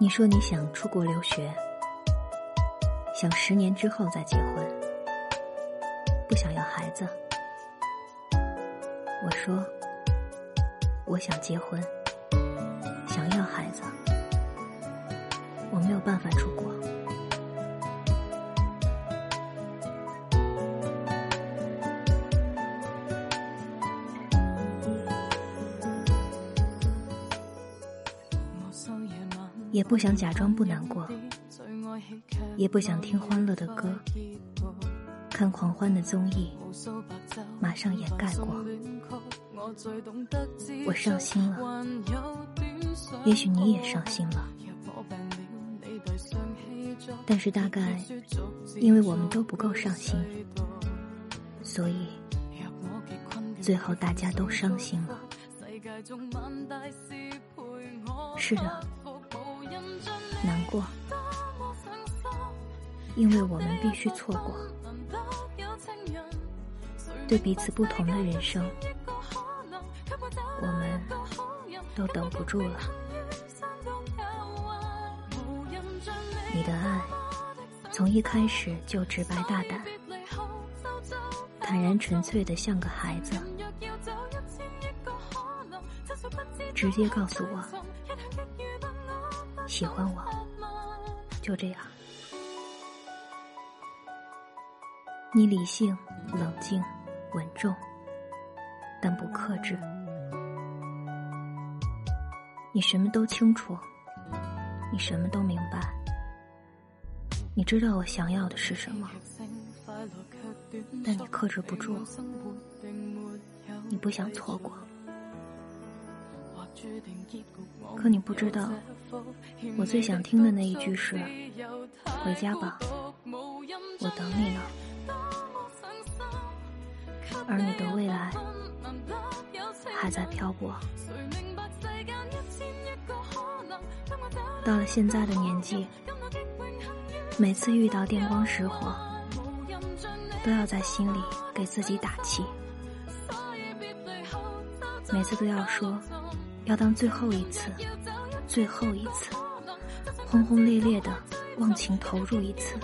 你说你想出国留学，想十年之后再结婚，不想要孩子。我说我想结婚，想要孩子，我没有办法出国。也不想假装不难过，也不想听欢乐的歌，看狂欢的综艺，马上掩盖过。我伤心了，也许你也伤心了，但是大概因为我们都不够上心，所以最后大家都伤心了。是的。难过，因为我们必须错过。对彼此不同的人生，我们都等不住了。你的爱从一开始就直白大胆，坦然纯粹的像个孩子，直接告诉我。喜欢我，就这样。你理性、冷静、稳重，但不克制。你什么都清楚，你什么都明白。你知道我想要的是什么，但你克制不住。你不想错过。可你不知道，我最想听的那一句是“回家吧，我等你呢”。而你的未来还在漂泊。到了现在的年纪，每次遇到电光石火，都要在心里给自己打气，每次都要说。要当最后一次，最后一次，轰轰烈烈的忘情投入一次，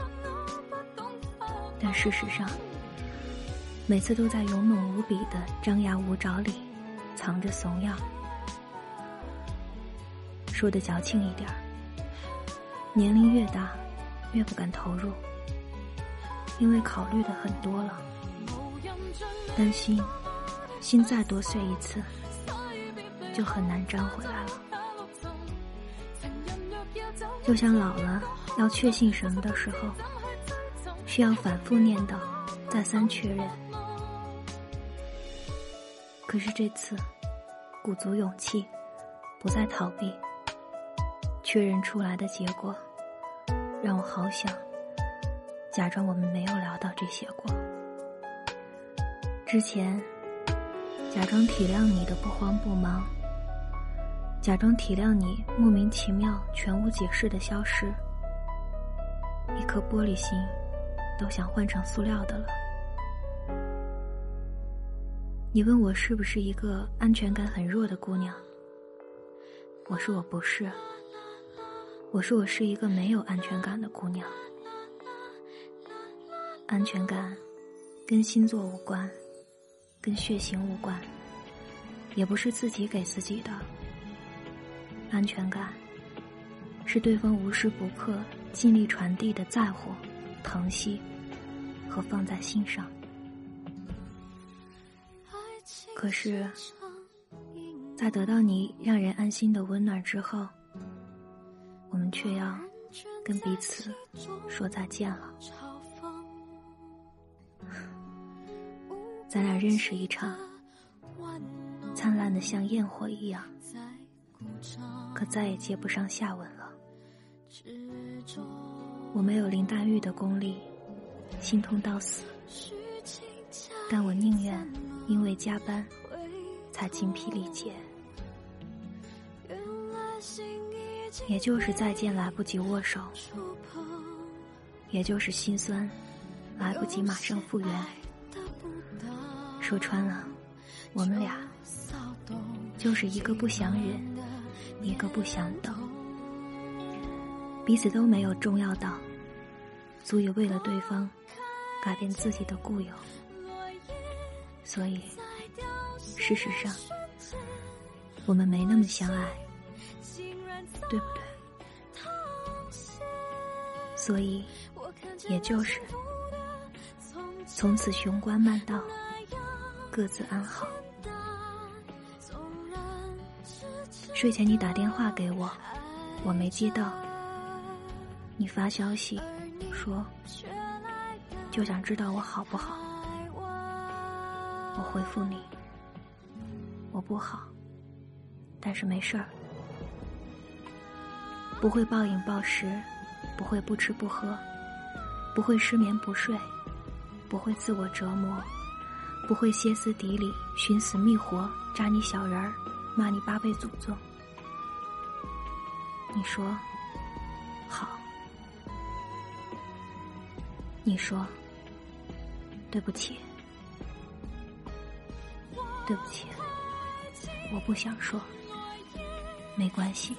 但事实上，每次都在勇猛无比的张牙舞爪里藏着怂样。说的矫情一点，年龄越大，越不敢投入，因为考虑的很多了，担心心再多碎一次。就很难粘回来了，就像老了要确信什么的时候，需要反复念叨，再三确认。可是这次，鼓足勇气，不再逃避，确认出来的结果，让我好想假装我们没有聊到这些过。之前，假装体谅你的不慌不忙。假装体谅你莫名其妙、全无解释的消失，一颗玻璃心都想换成塑料的了。你问我是不是一个安全感很弱的姑娘？我说我不是。我说我是一个没有安全感的姑娘。安全感跟星座无关，跟血型无关，也不是自己给自己的。安全感，是对方无时不刻尽力传递的在乎、疼惜和放在心上。可是，在得到你让人安心的温暖之后，我们却要跟彼此说再见了。咱俩认识一场，灿烂的像焰火一样。可再也接不上下文了。我没有林黛玉的功力，心痛到死，但我宁愿因为加班才精疲力竭。也就是再见来不及握手，也就是心酸来不及马上复原。说穿了，我们俩就是一个不想忍。一个不想等，彼此都没有重要到足以为了对方改变自己的固有，所以事实上我们没那么相爱，对不对？所以，也就是从此雄关漫道，各自安好。睡前你打电话给我，我没接到。你发消息说，就想知道我好不好。我回复你，我不好，但是没事儿，不会暴饮暴食，不会不吃不喝，不会失眠不睡，不会自我折磨，不会歇斯底里、寻死觅活、扎你小人儿。骂你八辈祖宗，你说好，你说对不起，对不起，我不想说，没关系。